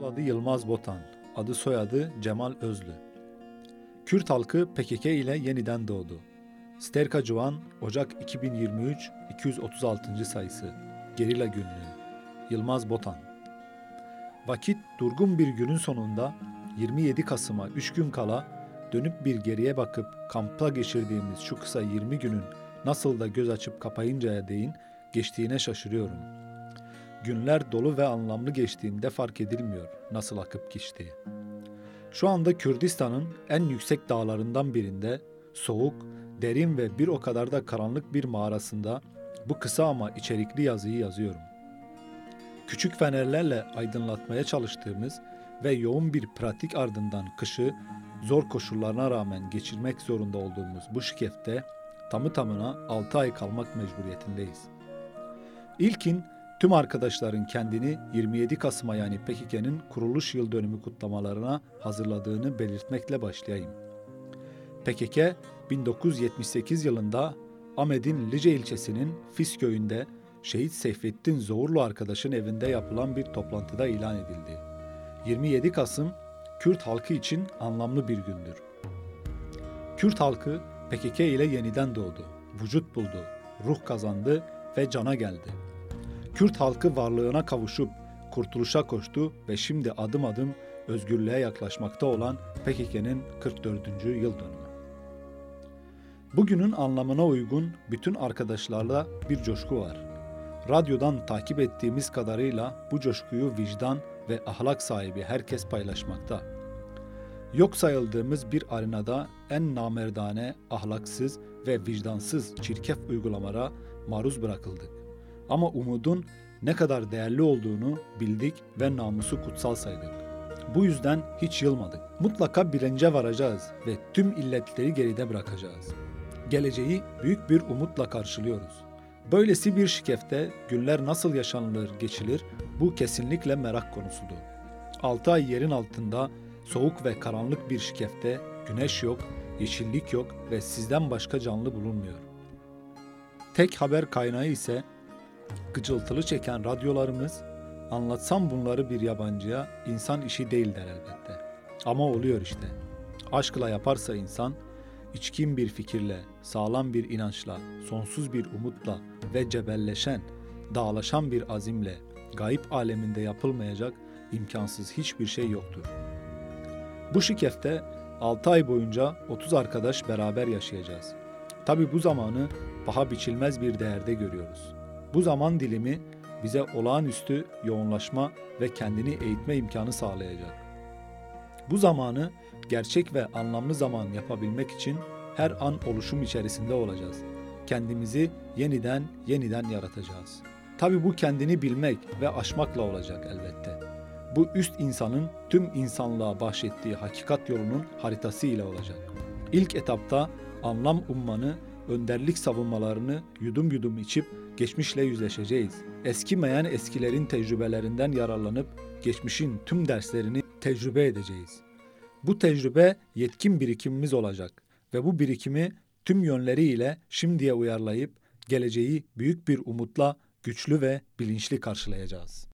Asıl adı Yılmaz Botan, adı soyadı Cemal Özlü. Kürt halkı PKK ile yeniden doğdu. Sterka Cuvan, Ocak 2023, 236. sayısı. Gerilla Günlüğü. Yılmaz Botan. Vakit durgun bir günün sonunda 27 Kasım'a 3 gün kala dönüp bir geriye bakıp kampta geçirdiğimiz şu kısa 20 günün nasıl da göz açıp kapayıncaya değin geçtiğine şaşırıyorum.'' Günler dolu ve anlamlı geçtiğinde fark edilmiyor nasıl akıp geçtiği. Şu anda Kürdistan'ın en yüksek dağlarından birinde soğuk, derin ve bir o kadar da karanlık bir mağarasında bu kısa ama içerikli yazıyı yazıyorum. Küçük fenerlerle aydınlatmaya çalıştığımız ve yoğun bir pratik ardından kışı zor koşullarına rağmen geçirmek zorunda olduğumuz bu şikefte tamı tamına 6 ay kalmak mecburiyetindeyiz. İlkin Tüm arkadaşların kendini 27 Kasım'a yani PKK'nın kuruluş yıl dönümü kutlamalarına hazırladığını belirtmekle başlayayım. PKK 1978 yılında Ahmet'in Lice ilçesinin Fis köyünde Şehit Seyfettin Zoğurlu arkadaşın evinde yapılan bir toplantıda ilan edildi. 27 Kasım Kürt halkı için anlamlı bir gündür. Kürt halkı PKK ile yeniden doğdu, vücut buldu, ruh kazandı ve cana geldi. Kürt halkı varlığına kavuşup kurtuluşa koştu ve şimdi adım adım özgürlüğe yaklaşmakta olan PKK'nın 44. yıl dönümü. Bugünün anlamına uygun bütün arkadaşlarla bir coşku var. Radyodan takip ettiğimiz kadarıyla bu coşkuyu vicdan ve ahlak sahibi herkes paylaşmakta. Yok sayıldığımız bir arenada en namerdane, ahlaksız ve vicdansız çirkef uygulamalara maruz bırakıldık. Ama umudun ne kadar değerli olduğunu bildik ve namusu kutsal saydık. Bu yüzden hiç yılmadık. Mutlaka bilince varacağız ve tüm illetleri geride bırakacağız. Geleceği büyük bir umutla karşılıyoruz. Böylesi bir şikefte günler nasıl yaşanılır, geçilir bu kesinlikle merak konusudur. 6 ay yerin altında soğuk ve karanlık bir şikefte güneş yok, yeşillik yok ve sizden başka canlı bulunmuyor. Tek haber kaynağı ise gıcıltılı çeken radyolarımız anlatsam bunları bir yabancıya insan işi değil der elbette. Ama oluyor işte. Aşkla yaparsa insan, içkin bir fikirle, sağlam bir inançla, sonsuz bir umutla ve cebelleşen, dağlaşan bir azimle gayip aleminde yapılmayacak imkansız hiçbir şey yoktur. Bu şikefte 6 ay boyunca 30 arkadaş beraber yaşayacağız. Tabi bu zamanı paha biçilmez bir değerde görüyoruz. Bu zaman dilimi bize olağanüstü yoğunlaşma ve kendini eğitme imkanı sağlayacak. Bu zamanı gerçek ve anlamlı zaman yapabilmek için her an oluşum içerisinde olacağız. Kendimizi yeniden yeniden yaratacağız. Tabi bu kendini bilmek ve aşmakla olacak elbette. Bu üst insanın tüm insanlığa bahşettiği hakikat yolunun haritası ile olacak. İlk etapta anlam ummanı önderlik savunmalarını yudum yudum içip geçmişle yüzleşeceğiz. Eskimeyen eskilerin tecrübelerinden yararlanıp geçmişin tüm derslerini tecrübe edeceğiz. Bu tecrübe yetkin birikimimiz olacak ve bu birikimi tüm yönleriyle şimdiye uyarlayıp geleceği büyük bir umutla güçlü ve bilinçli karşılayacağız.